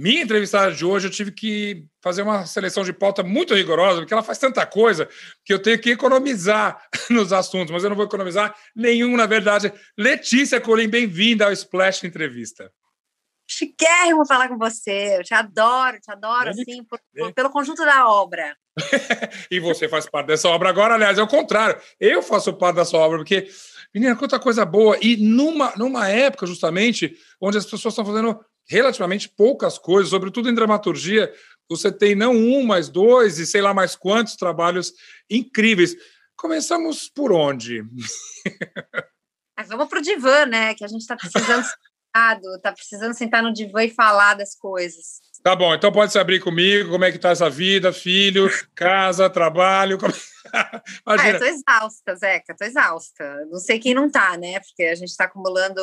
Minha entrevistada de hoje, eu tive que fazer uma seleção de pauta muito rigorosa, porque ela faz tanta coisa que eu tenho que economizar nos assuntos, mas eu não vou economizar nenhum, na verdade. Letícia Colim, bem-vinda ao Splash Entrevista. Chiquérrimo falar com você, eu te adoro, te adoro, assim, por, por, pelo conjunto da obra. e você faz parte dessa obra agora, aliás, é o contrário, eu faço parte dessa obra, porque, menina, quanta coisa boa, e numa, numa época, justamente, onde as pessoas estão fazendo relativamente poucas coisas, sobretudo em dramaturgia, você tem não um, mas dois e sei lá mais quantos trabalhos incríveis. Começamos por onde? Mas vamos para o divã, né? Que a gente está precisando tá precisando sentar no divã e falar das coisas. Tá bom, então pode se abrir comigo, como é que tá essa vida, filho, casa, trabalho, como... ah, eu tô exausta, Zeca, tô exausta. Não sei quem não tá, né? Porque a gente está acumulando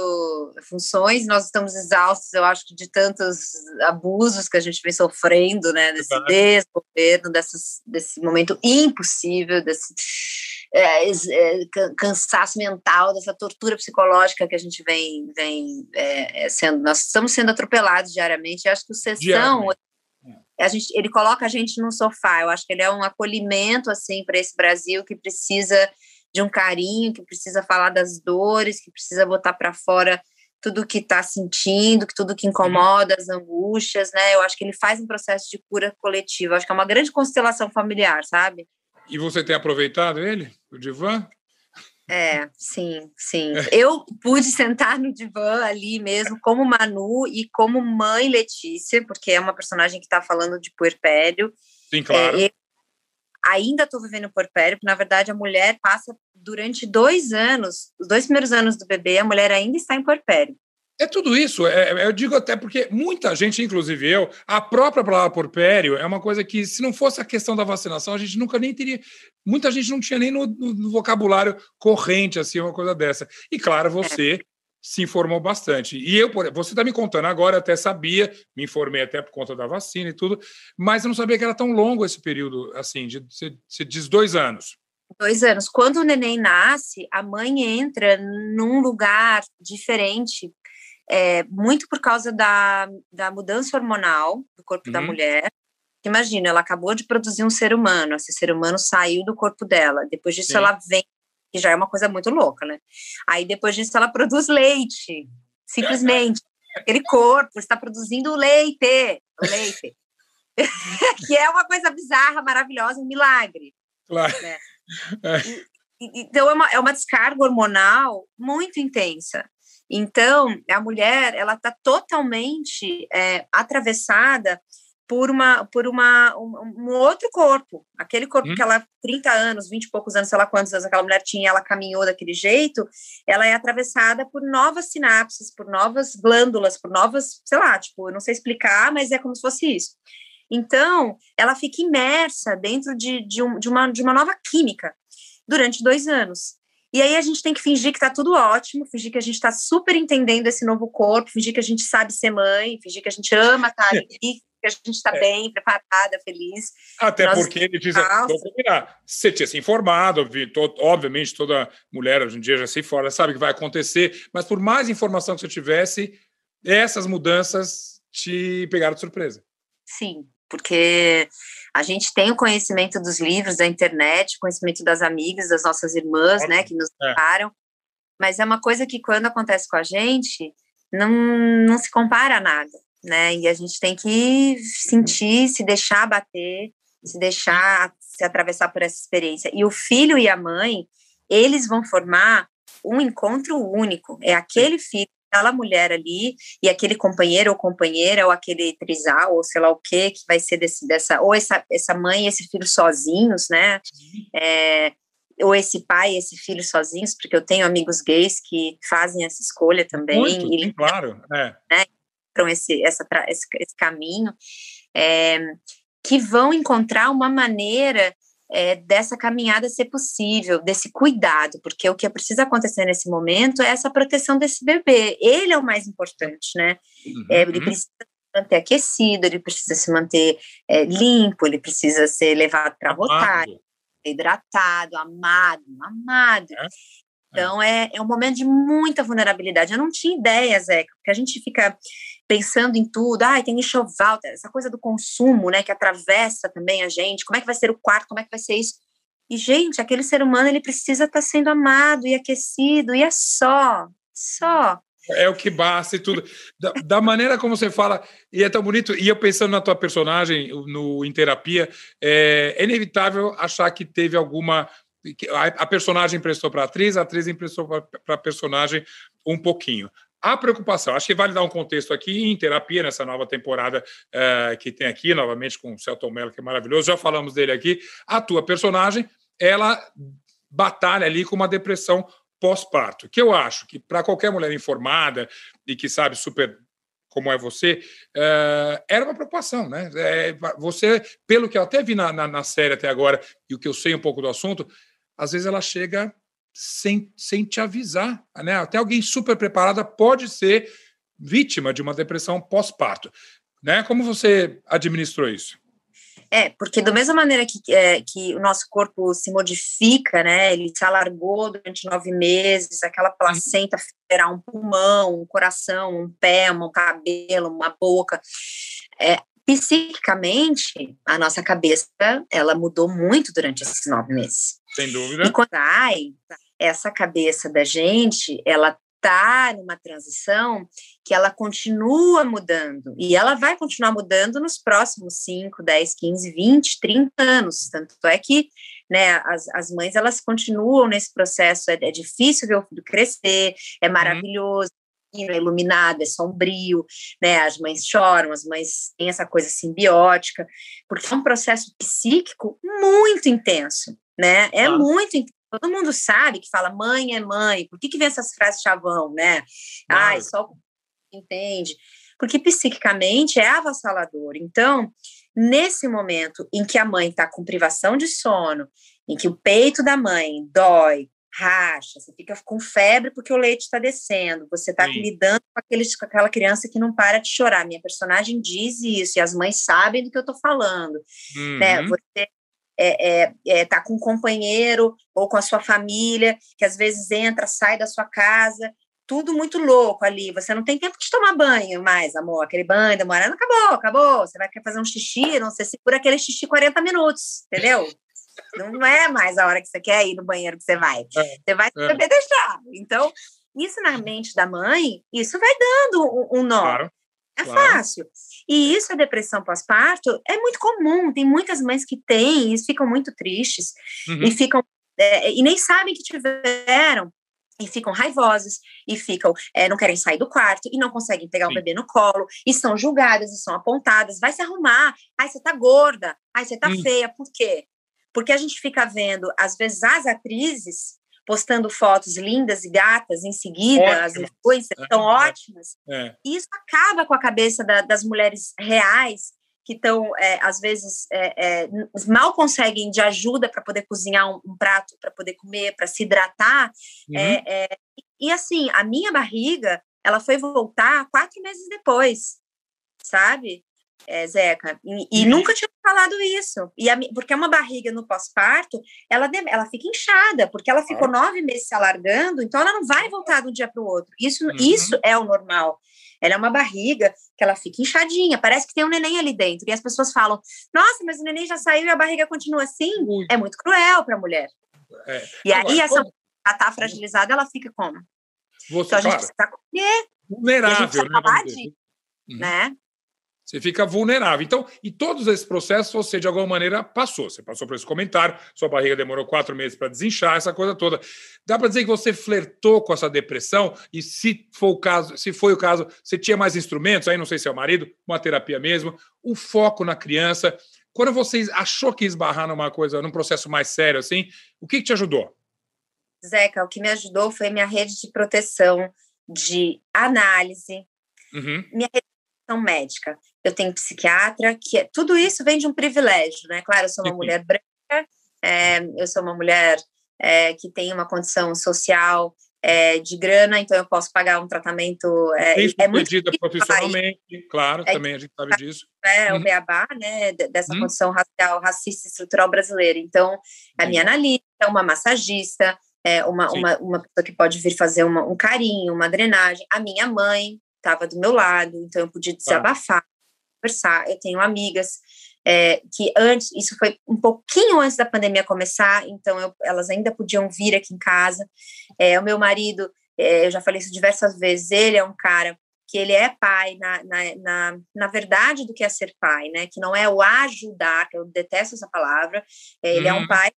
funções, nós estamos exaustos, eu acho, de tantos abusos que a gente vem sofrendo, né? Desse desgoverno, dessas, desse momento impossível, desse é, é, cansaço mental, dessa tortura psicológica que a gente vem, vem é, é sendo. Nós estamos sendo atropelados diariamente. Eu acho que o Sessão. A gente, ele coloca a gente num sofá. Eu acho que ele é um acolhimento assim para esse Brasil que precisa de um carinho, que precisa falar das dores, que precisa botar para fora tudo que está sentindo, que tudo que incomoda, as angústias, né? Eu acho que ele faz um processo de cura coletiva. Eu acho que é uma grande constelação familiar, sabe? E você tem aproveitado ele, o divã? É, sim, sim. Eu pude sentar no divã ali mesmo, como Manu e como mãe Letícia, porque é uma personagem que está falando de puerpério. Sim, claro. É, ainda estou vivendo puerpério, porque na verdade a mulher passa durante dois anos, os dois primeiros anos do bebê, a mulher ainda está em puerpério. É tudo isso. É, é, eu digo até porque muita gente, inclusive eu, a própria palavra porpério é uma coisa que, se não fosse a questão da vacinação, a gente nunca nem teria. Muita gente não tinha nem no, no, vocabulário corrente, assim, uma coisa dessa. E claro, você é. se informou bastante. E eu, você está me contando agora, até sabia, me informei até por conta da vacina e tudo, mas eu não sabia que era tão longo esse período, assim, de dois anos. Dois anos. Quando o neném nasce, a mãe entra num lugar diferente é, muito por causa da, da mudança hormonal do corpo uhum. da mulher. Imagina, ela acabou de produzir um ser humano, esse ser humano saiu do corpo dela, depois disso Sim. ela vem, que já é uma coisa muito louca, né? Aí depois disso ela produz leite, simplesmente. Aquele corpo está produzindo leite, leite. que é uma coisa bizarra, maravilhosa, um milagre. Claro. Né? É. E, então é uma, é uma descarga hormonal muito intensa. Então, a mulher, ela está totalmente é, atravessada por uma por uma um, um outro corpo, aquele corpo hum. que ela 30 anos, 20 e poucos anos, sei lá quantos anos aquela mulher tinha, ela caminhou daquele jeito, ela é atravessada por novas sinapses, por novas glândulas, por novas, sei lá, tipo, eu não sei explicar, mas é como se fosse isso. Então, ela fica imersa dentro de, de, um, de, uma, de uma nova química durante dois anos. E aí a gente tem que fingir que tá tudo ótimo, fingir que a gente tá super entendendo esse novo corpo, fingir que a gente sabe ser mãe, fingir que a gente ama estar tá ali, que a gente está é. bem, preparada, feliz. Até porque ele diz, você tinha se informado, obviamente toda mulher hoje em dia já se informa, sabe que vai acontecer, mas por mais informação que você tivesse, essas mudanças te pegaram de surpresa. Sim, porque a gente tem o conhecimento dos livros, da internet, conhecimento das amigas, das nossas irmãs, né, que nos preparam, é. mas é uma coisa que quando acontece com a gente, não, não se compara a nada, né, e a gente tem que sentir, se deixar bater, se deixar se atravessar por essa experiência. E o filho e a mãe, eles vão formar um encontro único, é aquele filho aquela mulher ali e aquele companheiro ou companheira ou aquele trisal ou sei lá o que que vai ser desse, dessa ou essa, essa mãe e esse filho sozinhos, né? É, ou esse pai e esse filho sozinhos, porque eu tenho amigos gays que fazem essa escolha também. Muito, e, claro, é. Né, então esse, essa, esse, esse caminho, é, que vão encontrar uma maneira é, dessa caminhada ser possível, desse cuidado, porque o que precisa acontecer nesse momento é essa proteção desse bebê. Ele é o mais importante, né? Uhum. É, ele uhum. precisa se manter aquecido, ele precisa se manter é, limpo, ele precisa ser levado para rotar, hidratado, amado, amado. É. Então, é, é um momento de muita vulnerabilidade. Eu não tinha ideia, Zeca, porque a gente fica pensando em tudo, ai, tem enxoval, essa coisa do consumo, né, que atravessa também a gente, como é que vai ser o quarto, como é que vai ser isso. E, gente, aquele ser humano, ele precisa estar tá sendo amado e aquecido, e é só, só. É o que basta e tudo. Da, da, maneira como você fala, e é tão bonito, e eu pensando na tua personagem no, em terapia, é, é inevitável achar que teve alguma. A, a personagem emprestou para a atriz, a atriz emprestou para a personagem um pouquinho. A preocupação, acho que vale dar um contexto aqui em terapia, nessa nova temporada é, que tem aqui, novamente com o Celton Mello, que é maravilhoso, já falamos dele aqui. A tua personagem, ela batalha ali com uma depressão pós-parto, que eu acho que para qualquer mulher informada e que sabe super como é você, uh, era uma preocupação, né? É, você, pelo que eu até vi na, na, na, série até agora e o que eu sei um pouco do assunto, às vezes ela chega sem, sem te avisar, né? Até alguém super preparada pode ser vítima de uma depressão pós-parto, né? Como você administrou isso? É, porque da mesma maneira que, é, que o nosso corpo se modifica, né, ele se alargou durante nove meses, aquela placenta terá um pulmão, um coração, um pé, um cabelo, uma boca. É, psiquicamente, a nossa cabeça, ela mudou muito durante esses nove meses. Sem dúvida. E quando ai, essa cabeça da gente, ela está numa transição que ela continua mudando e ela vai continuar mudando nos próximos 5, 10, 15, 20, 30 anos. Tanto é que né, as, as mães elas continuam nesse processo. É, é difícil ver o filho crescer, é uhum. maravilhoso. É iluminado, é sombrio, né? As mães choram, as mães têm essa coisa simbiótica, porque é um processo psíquico muito intenso, né? É ah. muito intenso Todo mundo sabe que fala mãe é mãe. Por que, que vem essas frases chavão, né? Claro. Ai, só entende. Porque psiquicamente é avassalador. Então, nesse momento em que a mãe está com privação de sono, em que o peito da mãe dói, racha, você fica com febre porque o leite está descendo, você está lidando com, aqueles, com aquela criança que não para de chorar. Minha personagem diz isso, e as mães sabem do que eu estou falando. Né? Uhum. Né? Você é, é, é, tá com um companheiro ou com a sua família, que às vezes entra, sai da sua casa, tudo muito louco ali. Você não tem tempo de tomar banho mais, amor. Aquele banho demorando, acabou, acabou. Você vai querer fazer um xixi, não sei se por aquele xixi 40 minutos, entendeu? não é mais a hora que você quer ir no banheiro que você vai. É, você vai é. saber deixar. Então, isso na mente da mãe, isso vai dando um, um nó. Claro. É claro. fácil. E isso, a depressão pós-parto, é muito comum. Tem muitas mães que têm e ficam muito tristes uhum. e ficam é, e nem sabem que tiveram e ficam raivosas e ficam é, não querem sair do quarto e não conseguem pegar Sim. o bebê no colo e são julgadas e são apontadas. Vai se arrumar. Ai, você tá gorda. Ai, você tá hum. feia. Por quê? Porque a gente fica vendo, às vezes, as atrizes postando fotos lindas e gatas em seguida, Ótimo. as influências é, são ótimas. É. E isso acaba com a cabeça da, das mulheres reais que estão, é, às vezes, é, é, mal conseguem de ajuda para poder cozinhar um, um prato, para poder comer, para se hidratar. É, uhum. e assim, a minha barriga, ela foi voltar quatro meses depois, sabe? É, Zeca, e, e, uhum. nunca tinha falado isso. E a, porque é uma barriga no pós-parto, ela, ela fica inchada, porque ela ficou nove meses se alargando, então ela não vai voltar de um dia para o outro. Isso, uhum. isso é o normal. Ela é uma barriga que ela fica inchadinha, parece que tem um neném ali dentro. E as pessoas falam: Nossa, mas o neném já saiu e a barriga continua assim? É muito cruel para a mulher. É. E aí, Agora, essa mulher tá fragilizada, ela fica como? Você, então a gente claro, precisa comer. Vulnerável, né? De, uhum. né? Você fica vulnerável. Então, e todos esses processos você, de alguma maneira, passou. Você passou por esse comentário, sua barriga demorou quatro meses para desinchar, essa coisa toda. Dá para dizer que você flertou com essa depressão e, se for o caso, se foi o caso, você tinha mais instrumentos, aí não sei se é o marido, uma terapia mesmo, o foco na criança. Quando você achou que ia esbarrar numa coisa, num processo mais sério assim, o que, que te ajudou? Zeca, o que me ajudou foi minha rede de proteção, de análise, uhum. minha rede médica, eu tenho psiquiatra, que é, tudo isso vem de um privilégio, né? Claro, eu sou uma uhum. mulher branca, é, eu sou uma mulher é, que tem uma condição social é, de grana, então eu posso pagar um tratamento. É, é muito profissionalmente, claro, é, também a gente sabe disso. É uhum. o beabá, né, dessa uhum. condição racial, racista estrutural brasileira. Então, a minha analista, uma massagista, é, uma, uma, uma pessoa que pode vir fazer uma, um carinho, uma drenagem, a minha mãe, estava do meu lado, então eu podia desabafar, conversar. Eu tenho amigas é, que antes, isso foi um pouquinho antes da pandemia começar, então eu, elas ainda podiam vir aqui em casa. É, o meu marido, é, eu já falei isso diversas vezes, ele é um cara que ele é pai na, na, na, na, verdade do que é ser pai, né? Que não é o ajudar, que eu detesto essa palavra, ele hum. é um uhum. pai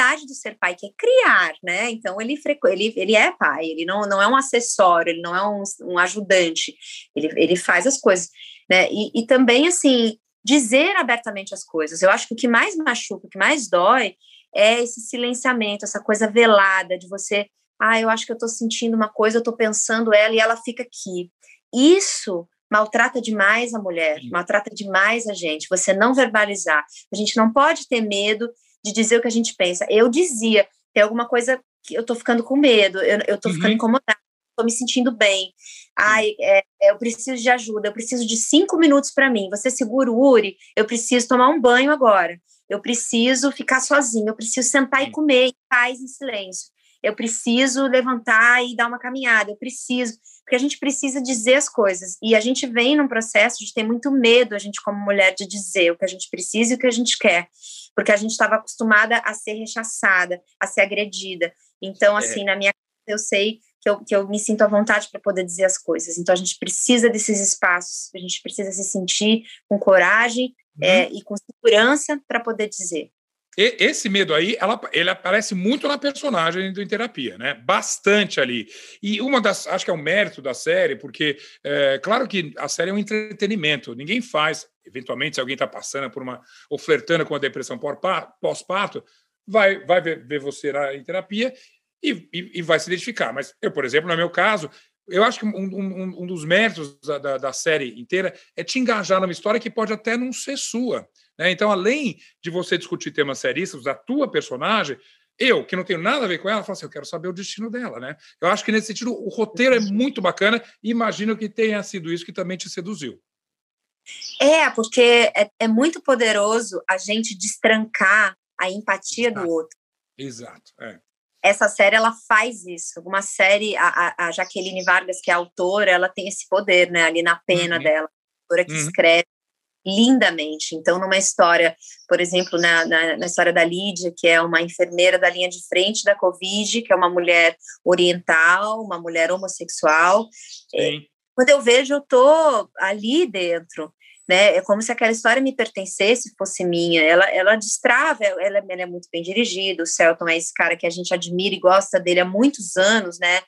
verdade do ser pai, que é criar, né? Então ele, ele, ele é pai, ele não, não é um acessório, ele não é um, um ajudante, ele, ele faz as coisas, né? E, e também, assim, dizer abertamente as coisas. Eu acho que o que mais machuca, o que mais dói é esse silenciamento, essa coisa velada de você, ah, eu acho que eu tô sentindo uma coisa, eu tô pensando ela e ela fica aqui. Isso maltrata demais a mulher, maltrata demais a gente, você não verbalizar. A gente não pode ter medo de dizer o que a gente pensa. Eu dizia, tem alguma coisa que eu tô ficando com medo, eu, eu tô uhum. ficando incomodada, tô me sentindo bem. Ai, é, é, eu preciso de ajuda, eu preciso de cinco minutos para mim. Você segura o Uri? Eu preciso tomar um banho agora. Eu preciso ficar sozinho, eu preciso sentar e comer em paz, em silêncio. Eu preciso levantar e dar uma caminhada, eu preciso, porque a gente precisa dizer as coisas. E a gente vem num processo de ter muito medo, a gente como mulher, de dizer o que a gente precisa e o que a gente quer porque a gente estava acostumada a ser rechaçada, a ser agredida. Então, é. assim, é. na minha eu sei que eu, que eu me sinto à vontade para poder dizer as coisas. Então, a gente precisa desses espaços, a gente precisa se sentir com coragem uhum. é, e com segurança para poder dizer. E, esse medo aí, ela, ele aparece muito na personagem do Em Terapia, né? Bastante ali. E uma das, acho que é um mérito da série, porque, é, claro que a série é um entretenimento, ninguém faz, eventualmente, se alguém está passando por uma, ou flertando com a depressão pós-parto, vai, vai ver, ver você na, em terapia e, e, e, vai se identificar. Mas eu, por exemplo, no meu caso, eu acho que um, um, um dos méritos da, da, da, série inteira é te engajar numa história que pode até não ser sua. Né? Então, além de você discutir temas seríssimos da tua personagem, eu, que não tenho nada a ver com ela, falo assim, eu quero saber o destino dela, né? Eu acho que nesse sentido o roteiro é muito bacana e imagino que tenha sido isso que também te seduziu. É, porque é, é muito poderoso a gente destrancar a empatia Exato. do outro. Exato, é essa série ela faz isso. Uma série, a, a, Jaqueline Vargas, que é a autora, ela tem esse poder, né? Ali na pena uhum. dela, a autora que uhum. escreve lindamente. Então, numa história, por exemplo, na, na, na, história da Lídia, que é uma enfermeira da linha de frente da Covid, que é uma mulher oriental, uma mulher homossexual. É, quando eu vejo, eu tô ali dentro né? É como se aquela história me pertencesse, fosse minha. Ela, ela destrava, ela, ela é muito bem dirigida. O Celton é esse cara que a gente admira e gosta dele há muitos anos, né?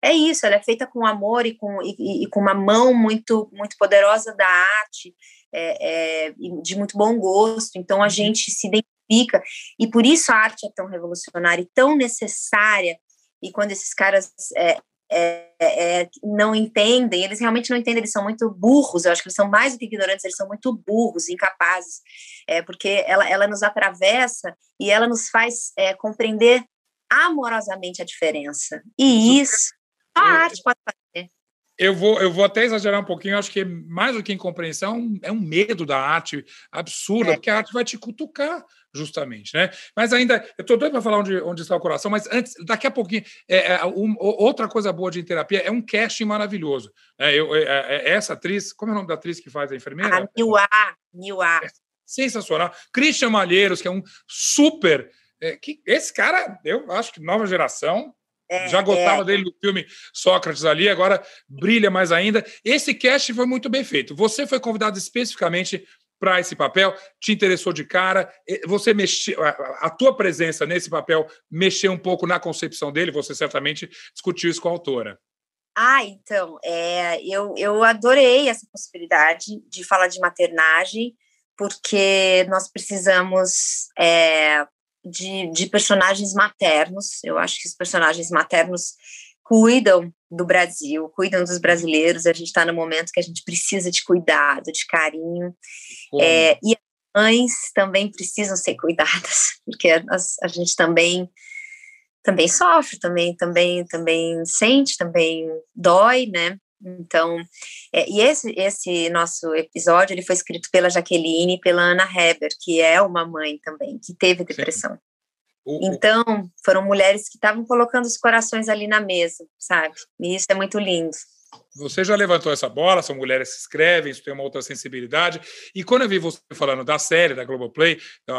É isso, ela é feita com amor e com, e, e com uma mão muito, muito poderosa da arte, é, é, de muito bom gosto. Então a uhum. gente se identifica, e por isso a arte é tão revolucionária e tão necessária. E quando esses caras é, é, é, não entendem, eles realmente não entendem, eles são muito burros, eu acho que eles são mais do que ignorantes, eles são muito burros, incapazes, é, porque ela, ela nos atravessa e ela nos faz compreender amorosamente a diferença. E isso a arte pode fazer. Eu vou, eu vou até exagerar um pouquinho, acho que mais do que incompreensão, é um medo da arte absurda, é. porque a arte vai te cutucar, justamente, né? Mas ainda, eu estou doido para falar onde, onde está o coração, mas antes, daqui a pouquinho, é, é, um, outra coisa boa de terapia é um casting maravilhoso. É, eu, é, é, é, essa atriz, como é o nome da atriz que faz a enfermeira? A Niwa, Niwa. sensacional. Christian Malheiros, que é um super... que, esse cara, eu acho que nova geração, é, Já gostava é. dele no filme Sócrates ali, agora brilha mais ainda. Esse cast foi muito bem feito. Você foi convidado especificamente para esse papel, te interessou de cara, você mexeu, a tua presença nesse papel mexeu um pouco na concepção dele, você certamente discutiu isso com a autora. Ah, então, é, eu, eu adorei essa possibilidade de falar de maternagem, porque nós precisamos é, de, de personagens maternos. Eu acho que os personagens maternos cuidam do Brasil, cuidam dos brasileiros. A gente está no momento que a gente precisa de cuidado, de carinho. É, e as mães também precisam ser cuidadas, porque a, a gente também também sofre, também também também sente, também dói, né? Então, é, e esse, esse nosso episódio ele foi escrito pela Jaqueline e pela Ana Heber, que é uma mãe também, que teve depressão. Então, foram mulheres que estavam colocando os corações ali na mesa, sabe? E isso é muito lindo. você já levantou essa bola, são mulheres que escrevem, isso tem uma outra sensibilidade. E quando eu vi você falando da série da Globoplay,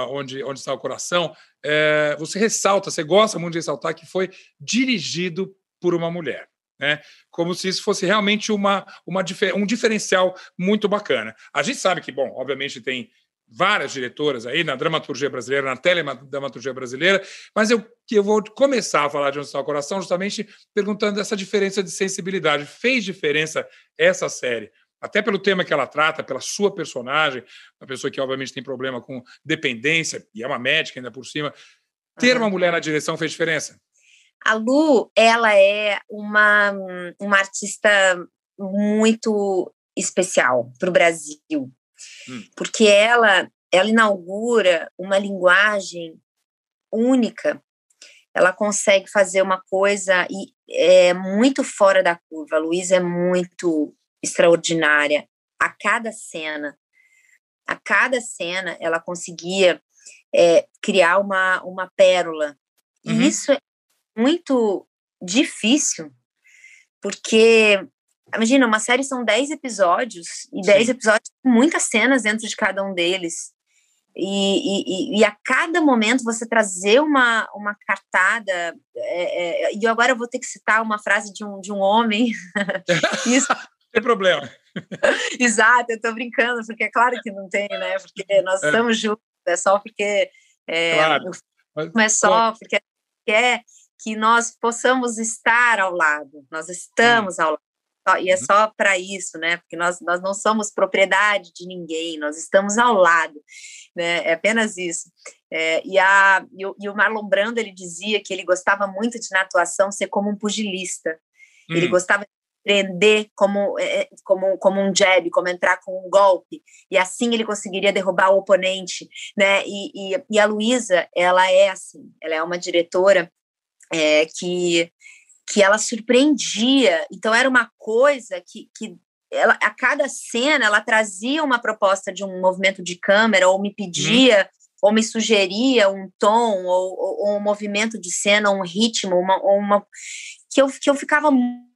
onde, onde está o coração, é, você ressalta, você gosta muito de ressaltar que foi dirigido por uma mulher. Né? Como se isso fosse realmente uma, uma, um diferencial muito bacana. A gente sabe que, bom, obviamente tem várias diretoras aí na dramaturgia brasileira, na teledramaturgia brasileira, mas eu, eu vou começar a falar de Onde está o Coração justamente perguntando essa diferença de sensibilidade. Fez diferença essa série? Até pelo tema que ela trata, pela sua personagem, uma pessoa que obviamente tem problema com dependência, e é uma médica ainda por cima. Ter uma mulher na direção fez diferença? A Lu, ela é uma, uma artista muito especial para o Brasil, hum. porque ela, ela inaugura uma linguagem única. Ela consegue fazer uma coisa e é muito fora da curva. A Luísa é muito extraordinária. A cada cena, a cada cena, ela conseguia é, criar uma, uma pérola. Uhum. E isso é muito difícil, porque imagina, uma série são 10 episódios, e 10 episódios com muitas cenas dentro de cada um deles. E, e, e, a cada momento você trazer uma, uma cartada, é, é, e agora eu vou ter que citar uma frase de um, de um homem. Isso. tem problema. Exato, eu estou brincando, porque é claro que não tem, né? Porque nós é. estamos juntos, é só porque. É, claro. Não é só porque quer que nós possamos estar ao lado, nós estamos hum. ao lado. E é uhum. só para isso, né? Porque nós, nós não somos propriedade de ninguém, nós estamos ao lado, né? É apenas isso. É, e, a, e, o, e o Marlon Brando ele dizia que ele gostava muito de na atuação ser como um pugilista. Hum. Ele gostava de prender como, é, é, como, como um jab, como entrar com um golpe, e assim ele conseguiria derrubar o oponente, né? E, e, e a Luísa, ela é assim, ela é uma diretora é, que, que ela surpreendia. Então, era uma coisa que, que ela, a cada cena ela trazia uma proposta de um movimento de câmera, ou me pedia, ou me sugeria um tom, ou, ou, ou, um movimento de cena, um ritmo, uma, uma que, eu, que eu ficava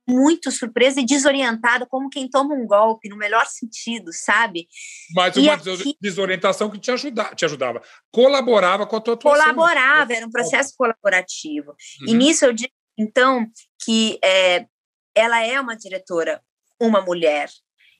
muito surpresa e desorientada, como quem toma um golpe, no melhor sentido, sabe? Mas uma aqui, desorientação que te, ajuda, te ajudava. Colaborava com a tua atuação. Colaborava, era um processo colaborativo. Uhum. E nisso eu digo, então, que é, ela é uma diretora, uma mulher.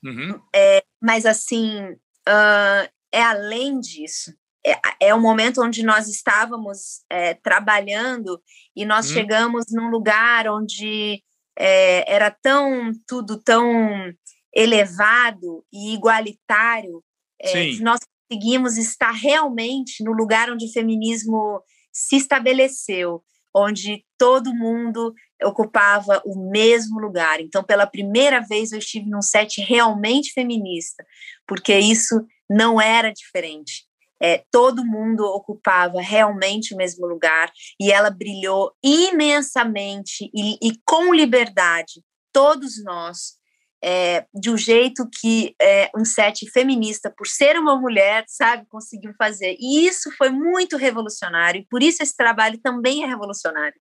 Uhum. É, mas, assim, uh, é além disso. É, é um momento onde nós estávamos é, trabalhando e nós uhum. chegamos num lugar onde é, era tão tudo tão elevado e igualitário é, que nós conseguimos estar realmente no lugar onde o feminismo se estabeleceu, onde todo mundo ocupava o mesmo lugar. Então, pela primeira vez, eu estive num set realmente feminista, porque isso não era diferente é, todo mundo ocupava realmente o mesmo lugar e ela brilhou imensamente e, e com liberdade, todos nós, é, de um jeito que é, um set feminista, por ser uma mulher, sabe, conseguiu fazer. E isso foi muito revolucionário, e por isso esse trabalho também é revolucionário.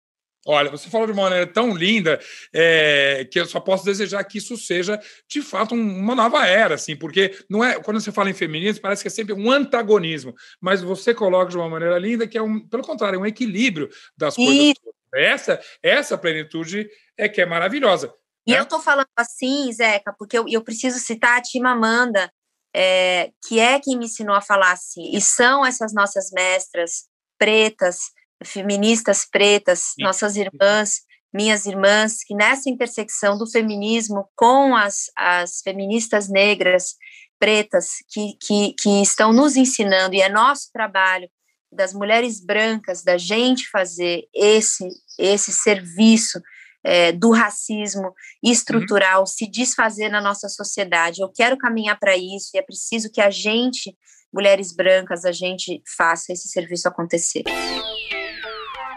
Olha, você falou de uma maneira tão linda é, que eu só posso desejar que isso seja de fato um, uma nova era, assim, porque não é quando você fala em feminismo parece que é sempre um antagonismo, mas você coloca de uma maneira linda que é um, pelo contrário, um equilíbrio das coisas. E... Essa essa plenitude é que é maravilhosa. E né? eu estou falando assim, Zeca, porque eu, eu preciso citar a Tima Amanda, é, que é quem me ensinou a falar assim, e são essas nossas mestras pretas feministas pretas, nossas irmãs, minhas irmãs, que nessa intersecção do feminismo com as, as feministas negras, pretas, que, que, que estão nos ensinando, e é nosso trabalho das mulheres brancas, da gente fazer esse, esse serviço é, do racismo estrutural uhum. se desfazer na nossa sociedade. Eu quero caminhar para isso e é preciso que a gente, mulheres brancas, a gente faça esse serviço acontecer.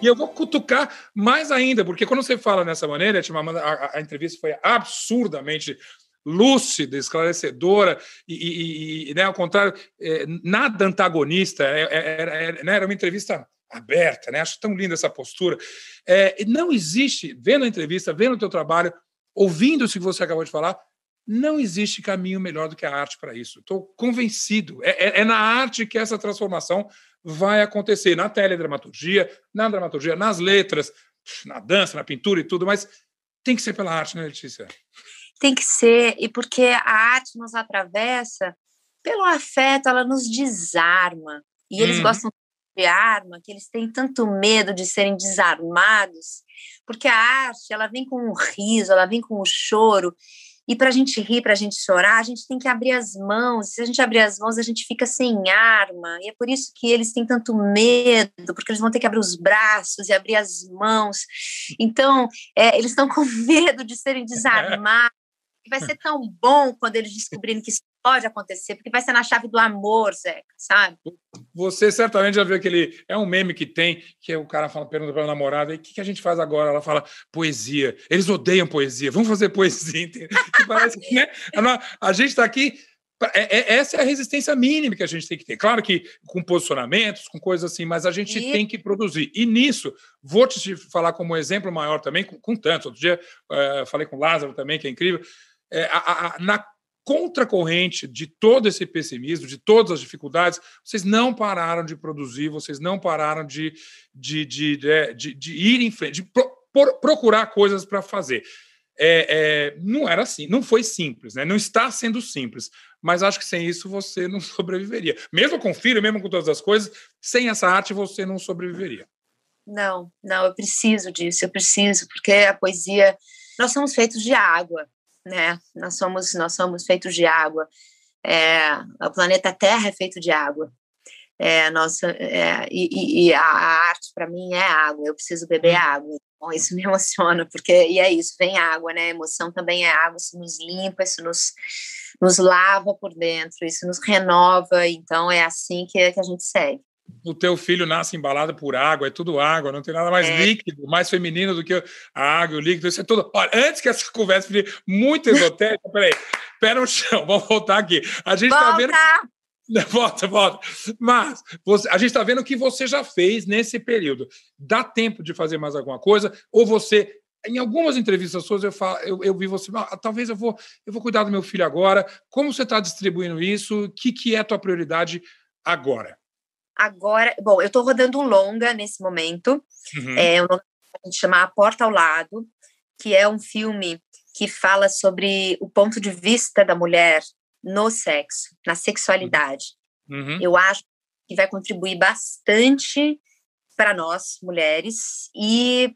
E eu vou cutucar mais ainda, porque quando você fala dessa maneira, a, a entrevista foi absurdamente lúcida, esclarecedora, e, e, e né, ao contrário, é, nada antagonista, é, é, né, era uma entrevista aberta, né? Acho tão linda essa postura. É, não existe, vendo a entrevista, vendo o teu trabalho, ouvindo o que você acabou de falar, não existe caminho melhor do que a arte para isso. Estou convencido. É, é, é, na arte que essa transformação vai acontecer, na teledramaturgia, na dramaturgia, nas letras, na dança, na pintura e tudo, mas tem que ser pela arte, né, Letícia? Tem que ser, e porque a arte nos atravessa pelo afeto, ela nos desarma. E eles uhum. gostam de arma, que eles têm tanto medo de serem desarmados, porque a arte, ela vem com o riso, ela vem com o choro, e para a gente rir, para a gente chorar, a gente tem que abrir as mãos. Se a gente abrir as mãos, a gente fica sem arma. E é por isso que eles têm tanto medo, porque eles vão ter que abrir os braços e abrir as mãos. Então, é, eles estão com medo de serem desarmados. Vai ser tão bom quando eles descobrirem que isso pode acontecer, porque vai ser na chave do amor, Zeca, sabe? Você certamente já viu aquele. É um meme que tem, que é o cara fala, pergunta para a namorada: o que, que a gente faz agora? Ela fala, poesia. Eles odeiam poesia, vamos fazer poesia. que parece, né? A gente está aqui. É, é, essa é a resistência mínima que a gente tem que ter. Claro que com posicionamentos, com coisas assim, mas a gente e... tem que produzir. E nisso, vou te falar como exemplo maior também, com, com tantos. Outro dia uh, falei com o Lázaro também, que é incrível. É, a, a, na contracorrente de todo esse pessimismo, de todas as dificuldades, vocês não pararam de produzir, vocês não pararam de, de, de, de, é, de, de ir em frente, de pro, por, procurar coisas para fazer. É, é, não era assim, não foi simples, né? não está sendo simples, mas acho que sem isso você não sobreviveria. Mesmo com filho, mesmo com todas as coisas, sem essa arte você não sobreviveria. Não, não, eu preciso disso, eu preciso, porque a poesia, nós somos feitos de água, né? Nós somos nós somos feitos de água. É, o planeta Terra é feito de água. É, nossa, é, e, e, a, arte para mim é água. Eu preciso beber hum. água. Bom, isso me emociona porque e é isso. Vem água, né? A emoção também é água. Isso nos limpa, isso nos nos lava por dentro, isso nos renova. Então é assim que, que a gente segue o teu filho nasce embalado por água, é tudo água, não tem nada mais é. líquido, mais feminino do que a água, o líquido, isso é tudo. Olha, antes que essa conversa fique muito esotérica, peraí, pera no chão, vamos voltar aqui. A gente está vendo. Volta, volta. Mas você, a gente está vendo o que você já fez nesse período. Dá tempo de fazer mais alguma coisa? Ou você em algumas entrevistas suas eu, falo, eu, eu vi você, ah, talvez eu vou, eu vou cuidar do meu filho agora. Como você está distribuindo isso? O que, que é a tua prioridade agora? Agora, bom, eu estou rodando um longa nesse momento, uhum. é um a gente chama A Porta ao Lado, que é um filme que fala sobre o ponto de vista da mulher no sexo, na sexualidade. Uhum. Eu acho que vai contribuir bastante para nós, mulheres, e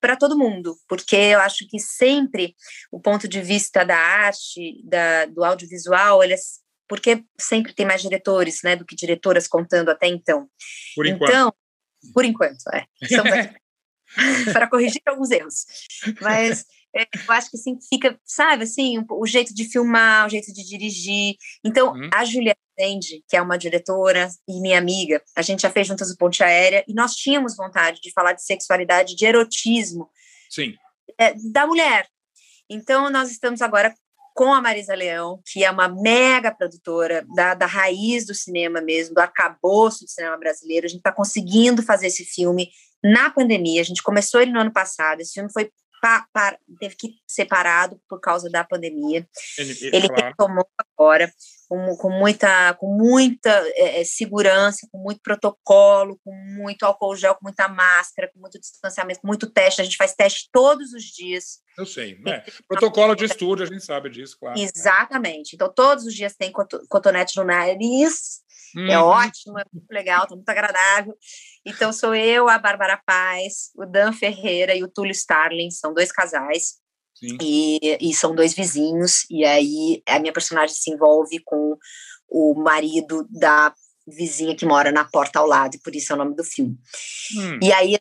para todo mundo, porque eu acho que sempre o ponto de vista da arte, da, do audiovisual, ele é porque sempre tem mais diretores, né, do que diretoras contando até então. Por enquanto. Então, por enquanto, é. para corrigir alguns erros. Mas é, eu acho que assim fica, sabe, assim, o jeito de filmar, o jeito de dirigir. Então, hum. a Juliana Dende, que é uma diretora e minha amiga, a gente já fez juntas o Ponte Aérea e nós tínhamos vontade de falar de sexualidade, de erotismo. Sim. É, da mulher. Então, nós estamos agora com a Marisa Leão, que é uma mega produtora da, da raiz do cinema mesmo, do arcabouço do cinema brasileiro. A gente está conseguindo fazer esse filme na pandemia. A gente começou ele no ano passado. Esse filme foi pa, pa, teve que ser parado por causa da pandemia. Ele, ele claro. retomou agora com, com muita, com muita é, é, segurança, com muito protocolo, com muito álcool gel, com muita máscara, com muito distanciamento, com muito teste. A gente faz teste todos os dias. Eu sei, né? Protocolo de estúdio, a gente sabe disso, claro. Exatamente. Então, todos os dias tem cotonete no nariz, hum. é uhum. ótimo, é muito legal, tá muito agradável. Então, sou eu, a Bárbara Paz, o Dan Ferreira e o Túlio Starling, são dois casais. E, e são dois vizinhos, e aí a minha personagem se envolve com o marido da vizinha que mora na porta ao lado, e por isso é o nome do filme. Hum. E aí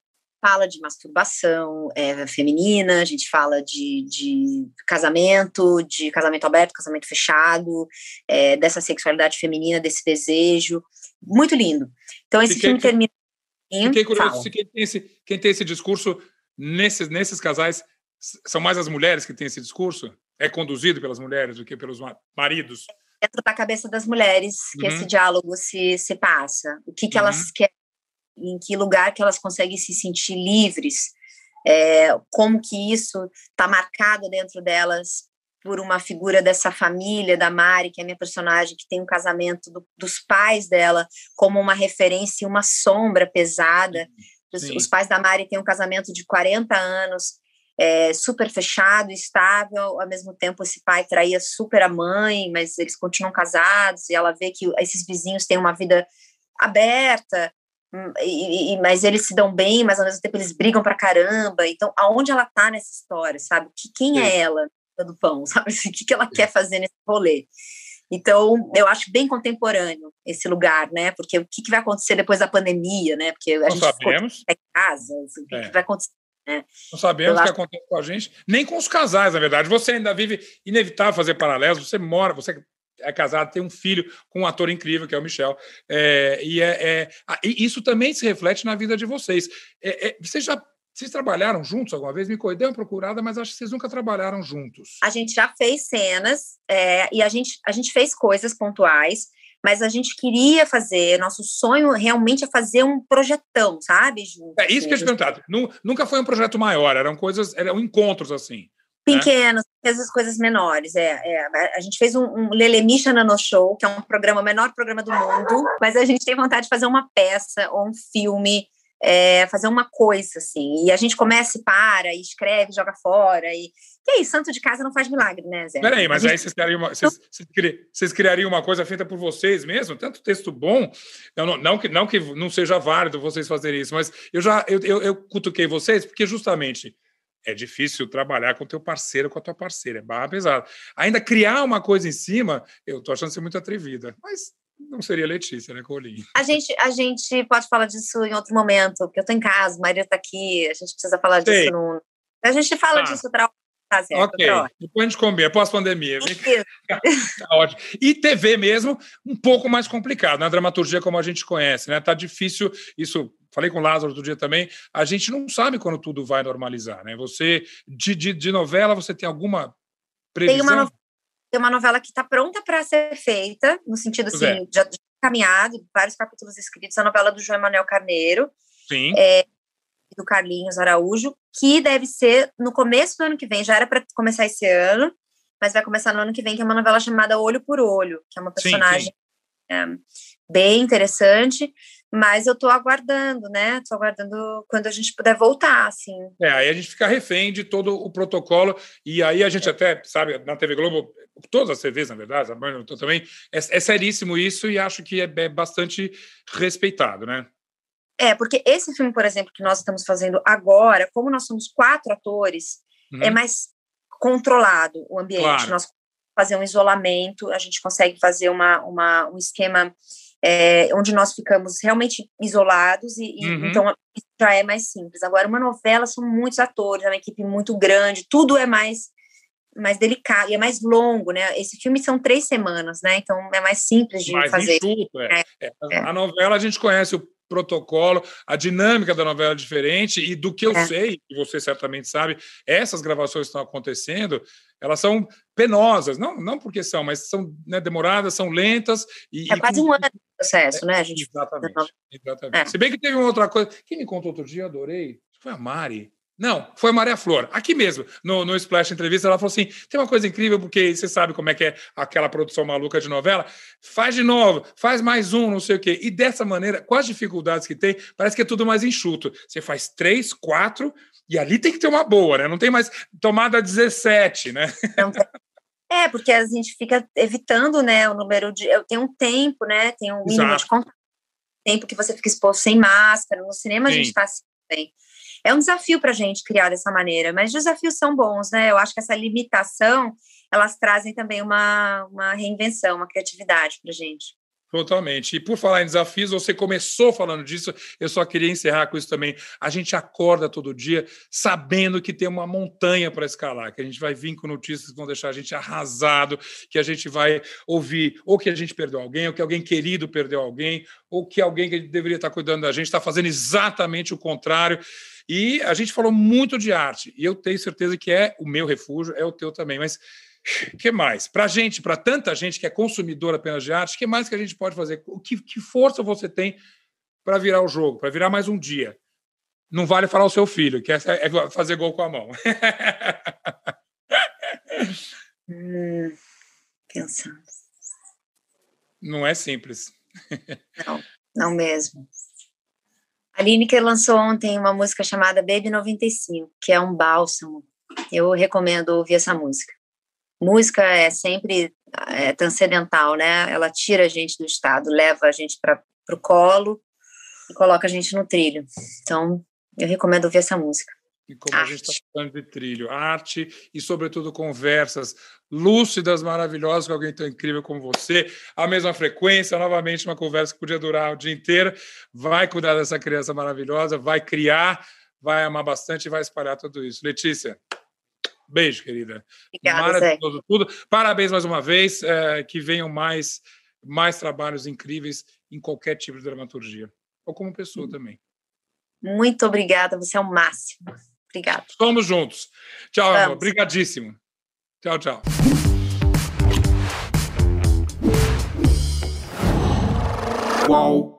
fala de masturbação é, feminina, a gente fala de, de, casamento, de casamento aberto, casamento fechado, é, dessa sexualidade feminina, desse desejo. Muito lindo. Então, esse fiquei, filme termina. Fiquei curioso se quem tem, esse, quem tem esse discurso nesses, nesses casais são mais as mulheres que têm esse discurso? É conduzido pelas mulheres do que pelos maridos? Dentro da cabeça das mulheres que uhum. esse diálogo se, se passa. O que, que uhum. elas querem em que lugar que elas conseguem se sentir livres, é, como que isso está marcado dentro delas por uma figura dessa família da Mari, que é a minha personagem, que tem um casamento do, dos pais dela como uma referência e uma sombra pesada. Os, os, pais da Mari têm um casamento de 40 anos, é, super fechado, estável, ao mesmo tempo esse pai traía super a mãe, mas eles continuam casados, e ela vê que esses vizinhos têm uma vida aberta, e, e, mas eles se dão bem, mas ao mesmo tempo eles brigam pra caramba. Então, aonde ela tá nessa história, sabe? Que, quem é Sim. é ela do pão, sabe? O que, que ela quer fazer nesse rolê? Então, eu acho bem contemporâneo esse lugar, né? Porque o que, que vai acontecer depois da pandemia, né? Porque a Não gente sabemos. em casa, o que, é. que vai acontecer né? Não sabemos o que acontece com a gente, nem com os casais, na verdade. Você ainda vive inevitável fazer paralelos, você mora, você é casado, tem um filho com um ator incrível, que é o Michel. É, e, é, é, isso também se reflete na vida de vocês. É, é vocês já vocês trabalharam juntos alguma vez? Me dei uma procurada, mas acho que vocês nunca trabalharam juntos. A gente já fez cenas é, e a gente, a gente fez coisas pontuais, mas a gente queria fazer, nosso sonho realmente é fazer um projetão, sabe? Juntos, é isso que eu te perguntado. Nunca foi um projeto maior, eram coisas, eram encontros assim. Né? Pequenos, né? as coisas menores. É, é, a gente fez um, um Lelemicha Nano Show, que é um programa, o menor programa do mundo, mas a gente tem vontade de fazer uma peça ou um filme, é, fazer uma coisa assim. E a gente começa e para, e escreve, joga fora. E, que aí, santo de casa não faz milagre, né, Zé? Peraí, mas gente... aí vocês criariam, uma, vocês, vocês, criariam uma coisa feita por vocês mesmo? Tanto texto bom, não, não, que, não que não seja válido vocês fazerem isso, mas eu já eu, eu, eu cutuquei vocês porque justamente é difícil trabalhar com o teu parceiro, com a tua parceira, é barra pesada. Ainda criar uma coisa em cima, eu tô achando ser muito atrevida, mas não seria Letícia, né, Colinho? A gente, a gente pode falar disso em outro momento, porque eu tô em casa, o marido tá aqui, a gente precisa falar Sei. disso no... A gente fala ah. disso outra Tá certo, ok, depois a gente combina, pós-pandemia. tá ótimo. E TV mesmo, um pouco mais complicado, na né? dramaturgia como a gente conhece, né? Tá difícil, isso falei com o Lázaro outro dia também, a gente não sabe quando tudo vai normalizar, né? Você, de, de, de novela, você tem alguma previsão? Tem uma, tem uma novela que está pronta para ser feita, no sentido assim, é. já, já caminhado, vários capítulos escritos, a novela do João Emanuel Carneiro. Sim. É, do Carlinhos Araújo, que deve ser no começo do ano que vem, já era para começar esse ano, mas vai começar no ano que vem, que é uma novela chamada Olho por Olho, que é uma personagem sim, sim. É, bem interessante. Mas eu estou aguardando, né? Estou aguardando quando a gente puder voltar, assim. É, aí a gente fica refém de todo o protocolo, e aí a gente é. até, sabe, na TV Globo, todas as TVs, na verdade, a Band também, é, é seríssimo isso e acho que é, é bastante respeitado, né? É, porque esse filme, por exemplo, que nós estamos fazendo agora, como nós somos quatro atores, é uhum. é mais controlado o ambiente. Claro. Nós fazer um isolamento, a gente consegue fazer uma, uma um esquema é, onde nós ficamos realmente isolados e, uhum. então já é mais simples. Agora, uma novela são muitos atores, é uma equipe muito grande, tudo é mais mais delicado e é mais longo, né? Esse filme são três semanas, né? Então é mais simples de mais fazer. Enxuto, é. É, é. A novela a gente conhece o protocolo, a dinâmica da novela é diferente e do que eu é. sei, e você certamente sabe, essas gravações que estão acontecendo, elas são penosas, não, não porque são, mas são né, demoradas, são lentas. E, é quase um ano de processo, é, né? A gente... Exatamente. exatamente. É. Se bem que teve uma outra coisa, quem me contou outro dia, adorei, foi a Mari, não, foi a Maria Flor. Aqui mesmo, no, no Splash Entrevista, ela falou assim: tem uma coisa incrível, porque você sabe como é que é aquela produção maluca de novela. Faz de novo, faz mais um, não sei o quê. E dessa maneira, com as dificuldades que tem, parece que é tudo mais enxuto. Você faz três, quatro, e ali tem que ter uma boa, né? Não tem mais tomada 17, né? É, porque a gente fica evitando, né, o número de. Eu tenho um tempo, né? Tem um mínimo Exato. de contato. Tempo que você fica exposto sem máscara. No cinema Sim. a gente está assim também é um desafio para a gente criar dessa maneira, mas desafios são bons, né? Eu acho que essa limitação elas trazem também uma, uma reinvenção, uma criatividade para a gente. Totalmente. E por falar em desafios, você começou falando disso, eu só queria encerrar com isso também. A gente acorda todo dia sabendo que tem uma montanha para escalar, que a gente vai vir com notícias que vão deixar a gente arrasado, que a gente vai ouvir ou que a gente perdeu alguém, ou que alguém querido perdeu alguém, ou que alguém que deveria estar cuidando da gente está fazendo exatamente o contrário. E a gente falou muito de arte, e eu tenho certeza que é o meu refúgio, é o teu também, mas que mais? Para a gente, para tanta gente que é consumidor apenas de arte, que mais que a gente pode fazer? Que, que força você tem para virar o jogo, para virar mais um dia? Não vale falar o seu filho, que é, é fazer gol com a mão. hum, pensando. Não é simples. Não, não mesmo. A Lineker lançou ontem uma música chamada Baby 95, que é um bálsamo. Eu recomendo ouvir essa música música é sempre é, transcendental, né? Ela tira a gente do estado, leva a gente para o colo e coloca a gente no trilho. Então, eu recomendo ouvir essa música. E como arte. a gente está falando de trilho, arte e, sobretudo, conversas lúcidas, maravilhosas com alguém tão incrível como você, a mesma frequência, novamente uma conversa que podia durar o dia inteiro. Vai cuidar dessa criança maravilhosa, vai criar, vai amar bastante e vai espalhar tudo isso. Letícia, Beijo, querida. Obrigada, Maravilhoso Zé. tudo. Parabéns mais uma vez. É, que venham mais, mais trabalhos incríveis em qualquer tipo de dramaturgia. Ou como pessoa também. Muito obrigada, você é o máximo. Obrigada. Estamos juntos. Tchau, Vamos. amor. Obrigadíssimo. Tchau, tchau. Qual?